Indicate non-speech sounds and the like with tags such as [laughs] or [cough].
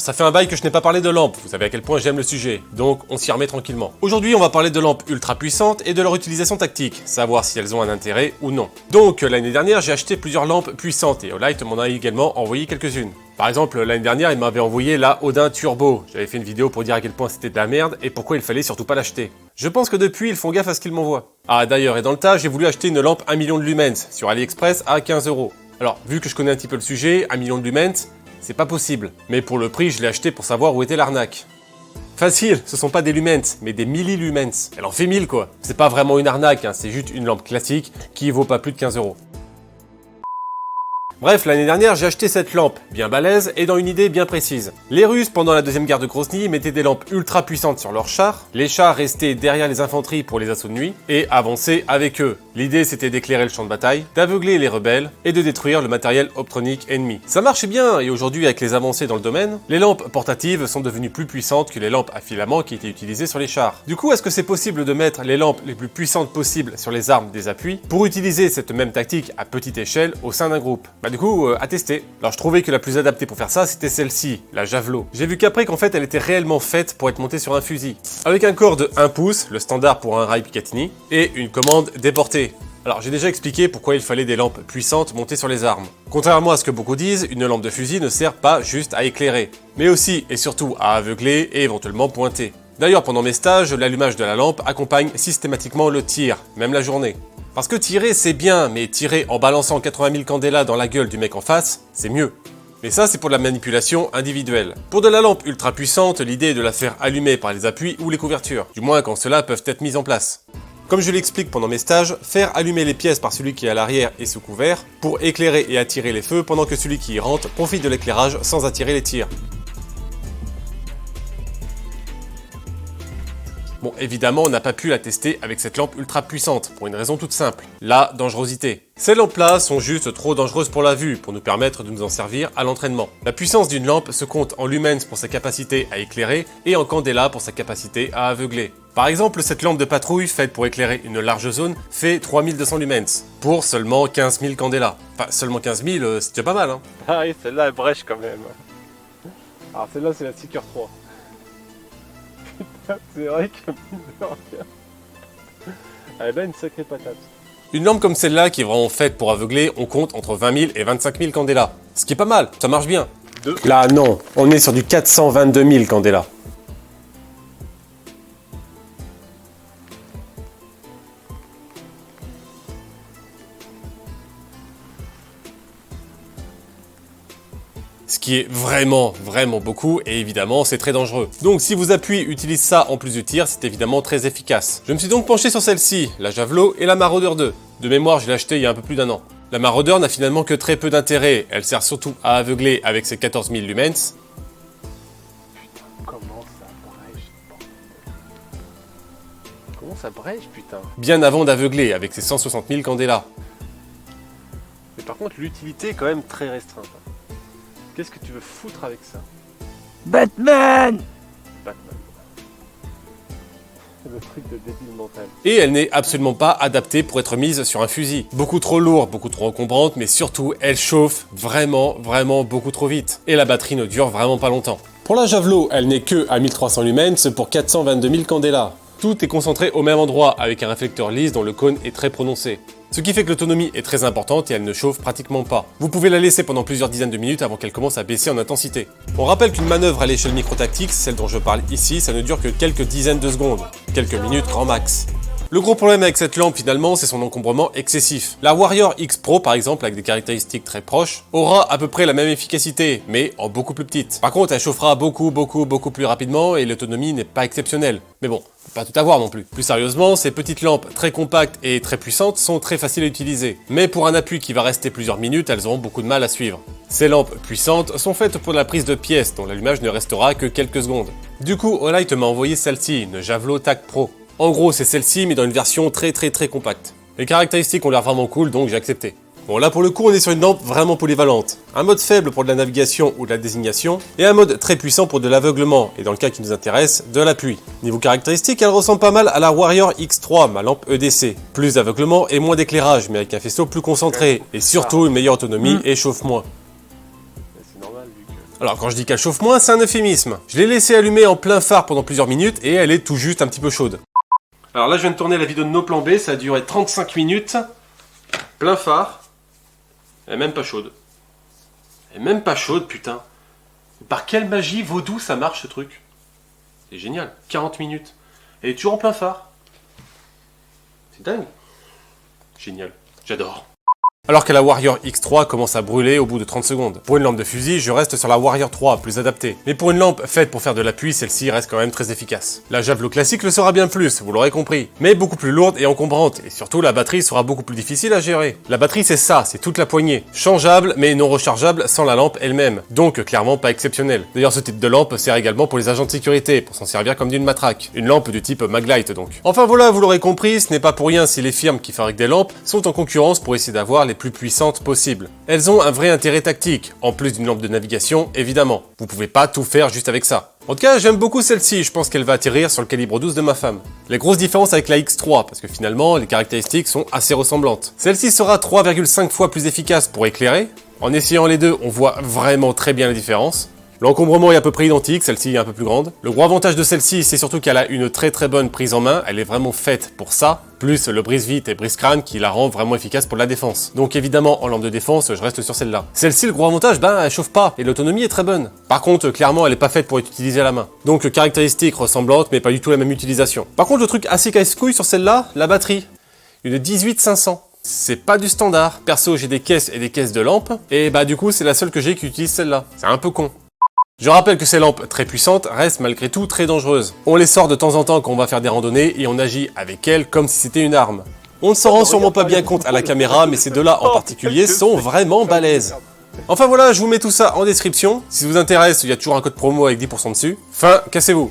ça fait un bail que je n'ai pas parlé de lampes, vous savez à quel point j'aime le sujet, donc on s'y remet tranquillement. Aujourd'hui, on va parler de lampes ultra puissantes et de leur utilisation tactique, savoir si elles ont un intérêt ou non. Donc, l'année dernière, j'ai acheté plusieurs lampes puissantes et Olight m'en a également envoyé quelques-unes. Par exemple, l'année dernière, il m'avait envoyé la Odin Turbo. J'avais fait une vidéo pour dire à quel point c'était de la merde et pourquoi il fallait surtout pas l'acheter. Je pense que depuis, ils font gaffe à ce qu'ils m'envoient. Ah d'ailleurs, et dans le tas, j'ai voulu acheter une lampe 1 million de lumens sur AliExpress à 15 euros. Alors, vu que je connais un petit peu le sujet, 1 million de lumens, c'est pas possible. Mais pour le prix, je l'ai acheté pour savoir où était l'arnaque. Facile, ce sont pas des lumens, mais des millilumens. Elle en fait 1000 quoi. C'est pas vraiment une arnaque, hein, c'est juste une lampe classique qui vaut pas plus de 15 euros. Bref, l'année dernière, j'ai acheté cette lampe, bien balèze et dans une idée bien précise. Les Russes, pendant la deuxième guerre de Grozny, mettaient des lampes ultra puissantes sur leurs chars, les chars restaient derrière les infanteries pour les assauts de nuit, et avançaient avec eux. L'idée c'était d'éclairer le champ de bataille, d'aveugler les rebelles, et de détruire le matériel optronique ennemi. Ça marchait bien, et aujourd'hui avec les avancées dans le domaine, les lampes portatives sont devenues plus puissantes que les lampes à filament qui étaient utilisées sur les chars. Du coup, est-ce que c'est possible de mettre les lampes les plus puissantes possibles sur les armes des appuis, pour utiliser cette même tactique à petite échelle au sein d'un groupe? Bah du coup, euh, à tester. Alors je trouvais que la plus adaptée pour faire ça, c'était celle-ci, la Javelot. J'ai vu qu'après qu'en fait elle était réellement faite pour être montée sur un fusil. Avec un corps de 1 pouce, le standard pour un rail Picatinny, et une commande déportée. Alors j'ai déjà expliqué pourquoi il fallait des lampes puissantes montées sur les armes. Contrairement à ce que beaucoup disent, une lampe de fusil ne sert pas juste à éclairer, mais aussi et surtout à aveugler et éventuellement pointer. D'ailleurs pendant mes stages, l'allumage de la lampe accompagne systématiquement le tir, même la journée. Parce que tirer c'est bien, mais tirer en balançant 80 000 candélas dans la gueule du mec en face, c'est mieux. Mais ça c'est pour la manipulation individuelle. Pour de la lampe ultra puissante, l'idée est de la faire allumer par les appuis ou les couvertures, du moins quand ceux-là peuvent être mis en place. Comme je l'explique pendant mes stages, faire allumer les pièces par celui qui est à l'arrière et sous couvert, pour éclairer et attirer les feux pendant que celui qui y rentre profite de l'éclairage sans attirer les tirs. Bon, évidemment, on n'a pas pu la tester avec cette lampe ultra puissante, pour une raison toute simple, la dangerosité. Ces lampes-là sont juste trop dangereuses pour la vue, pour nous permettre de nous en servir à l'entraînement. La puissance d'une lampe se compte en lumens pour sa capacité à éclairer et en candela pour sa capacité à aveugler. Par exemple, cette lampe de patrouille faite pour éclairer une large zone fait 3200 lumens, pour seulement 15 000 candela. Enfin, seulement 15 000, euh, c'est déjà pas mal, hein. Ah oui, celle-là elle brèche quand même. Alors celle-là c'est la Seeker 3. Putain, c'est vrai que [laughs] Elle a une sacrée patate. Une lampe comme celle-là, qui est vraiment faite pour aveugler, on compte entre 20 000 et 25 000 candela. Ce qui est pas mal, ça marche bien. Deux. Là, non, on est sur du 422 000 candela. Ce qui est vraiment, vraiment beaucoup, et évidemment, c'est très dangereux. Donc, si vos appuis utilisent ça en plus du tir, c'est évidemment très efficace. Je me suis donc penché sur celle-ci, la Javelot et la Marauder 2. De mémoire, je l'ai acheté il y a un peu plus d'un an. La Marauder n'a finalement que très peu d'intérêt, elle sert surtout à aveugler avec ses 14 000 lumens, Comment ça brèche bordel? Comment ça brèche putain? Bien avant d'aveugler avec ses 160 000 candela. Mais par contre l'utilité est quand même très restreinte. Qu'est-ce que tu veux foutre avec ça Batman Batman. Le truc de débile mental. Et elle n'est absolument pas adaptée pour être mise sur un fusil. Beaucoup trop lourde, beaucoup trop encombrante, mais surtout, elle chauffe vraiment, vraiment beaucoup trop vite. Et la batterie ne dure vraiment pas longtemps. Pour la Javelot, elle n'est que à 1300 lumens pour 422 000 candela. Tout est concentré au même endroit avec un réflecteur lisse dont le cône est très prononcé. Ce qui fait que l'autonomie est très importante et elle ne chauffe pratiquement pas. Vous pouvez la laisser pendant plusieurs dizaines de minutes avant qu'elle commence à baisser en intensité. On rappelle qu'une manœuvre à l'échelle microtactique, celle dont je parle ici, ça ne dure que quelques dizaines de secondes. Quelques minutes grand max. Le gros problème avec cette lampe finalement, c'est son encombrement excessif. La Warrior X Pro par exemple, avec des caractéristiques très proches, aura à peu près la même efficacité, mais en beaucoup plus petite. Par contre, elle chauffera beaucoup, beaucoup, beaucoup plus rapidement et l'autonomie n'est pas exceptionnelle. Mais bon, pas tout avoir non plus. Plus sérieusement, ces petites lampes très compactes et très puissantes sont très faciles à utiliser. Mais pour un appui qui va rester plusieurs minutes, elles auront beaucoup de mal à suivre. Ces lampes puissantes sont faites pour la prise de pièces dont l'allumage ne restera que quelques secondes. Du coup, Olight m'a envoyé celle-ci, une Javelot TAC Pro. En gros, c'est celle-ci, mais dans une version très très très compacte. Les caractéristiques ont l'air vraiment cool, donc j'ai accepté. Bon, là pour le coup, on est sur une lampe vraiment polyvalente. Un mode faible pour de la navigation ou de la désignation, et un mode très puissant pour de l'aveuglement, et dans le cas qui nous intéresse, de l'appui. Niveau caractéristiques, elle ressemble pas mal à la Warrior X3, ma lampe EDC. Plus d'aveuglement et moins d'éclairage, mais avec un faisceau plus concentré, et surtout une meilleure autonomie et chauffe moins. Alors quand je dis qu'elle chauffe moins, c'est un euphémisme. Je l'ai laissée allumer en plein phare pendant plusieurs minutes et elle est tout juste un petit peu chaude. Alors là je viens de tourner la vidéo de nos plans B, ça a duré 35 minutes. Plein phare. Elle est même pas chaude. Elle est même pas chaude, putain. Par quelle magie vaudou ça marche ce truc? C'est génial. 40 minutes. Elle est toujours en plein phare. C'est dingue. Génial. J'adore. Alors que la Warrior X3 commence à brûler au bout de 30 secondes. Pour une lampe de fusil, je reste sur la Warrior 3, plus adaptée. Mais pour une lampe faite pour faire de l'appui, celle-ci reste quand même très efficace. La Javelot classique le sera bien plus, vous l'aurez compris. Mais beaucoup plus lourde et encombrante, et surtout la batterie sera beaucoup plus difficile à gérer. La batterie c'est ça, c'est toute la poignée. Changeable, mais non rechargeable sans la lampe elle-même. Donc clairement pas exceptionnel. D'ailleurs ce type de lampe sert également pour les agents de sécurité, pour s'en servir comme d'une matraque. Une lampe du type Maglite donc. Enfin voilà, vous l'aurez compris, ce n'est pas pour rien si les firmes qui fabriquent des lampes sont en concurrence pour essayer d'avoir les plus puissantes possibles elles ont un vrai intérêt tactique, en plus d'une lampe de navigation, évidemment. Vous pouvez pas tout faire juste avec ça. En tout cas, j'aime beaucoup celle-ci, je pense qu'elle va atterrir sur le calibre 12 de ma femme. La grosse différence avec la X3, parce que finalement, les caractéristiques sont assez ressemblantes. Celle-ci sera 3,5 fois plus efficace pour éclairer. En essayant les deux, on voit vraiment très bien la différence. L'encombrement est à peu près identique, celle-ci est un peu plus grande. Le gros avantage de celle-ci, c'est surtout qu'elle a une très très bonne prise en main, elle est vraiment faite pour ça, plus le brise-vite et brise-crâne qui la rend vraiment efficace pour la défense. Donc évidemment, en lampe de défense, je reste sur celle-là. Celle-ci, le gros avantage, ben elle chauffe pas, et l'autonomie est très bonne. Par contre, clairement, elle est pas faite pour être utilisée à la main. Donc caractéristiques ressemblantes, mais pas du tout la même utilisation. Par contre, le truc assez casse-couille sur celle-là, la batterie. Une 18500. C'est pas du standard. Perso, j'ai des caisses et des caisses de lampes, et bah du coup, c'est la seule que j'ai qui utilise celle-là. C'est un peu con. Je rappelle que ces lampes très puissantes restent malgré tout très dangereuses. On les sort de temps en temps quand on va faire des randonnées et on agit avec elles comme si c'était une arme. On ne s'en rend sûrement pas bien compte à la caméra, mais ces deux-là en particulier sont vraiment balèzes. Enfin voilà, je vous mets tout ça en description. Si ça vous intéresse, il y a toujours un code promo avec 10% dessus. Fin, cassez-vous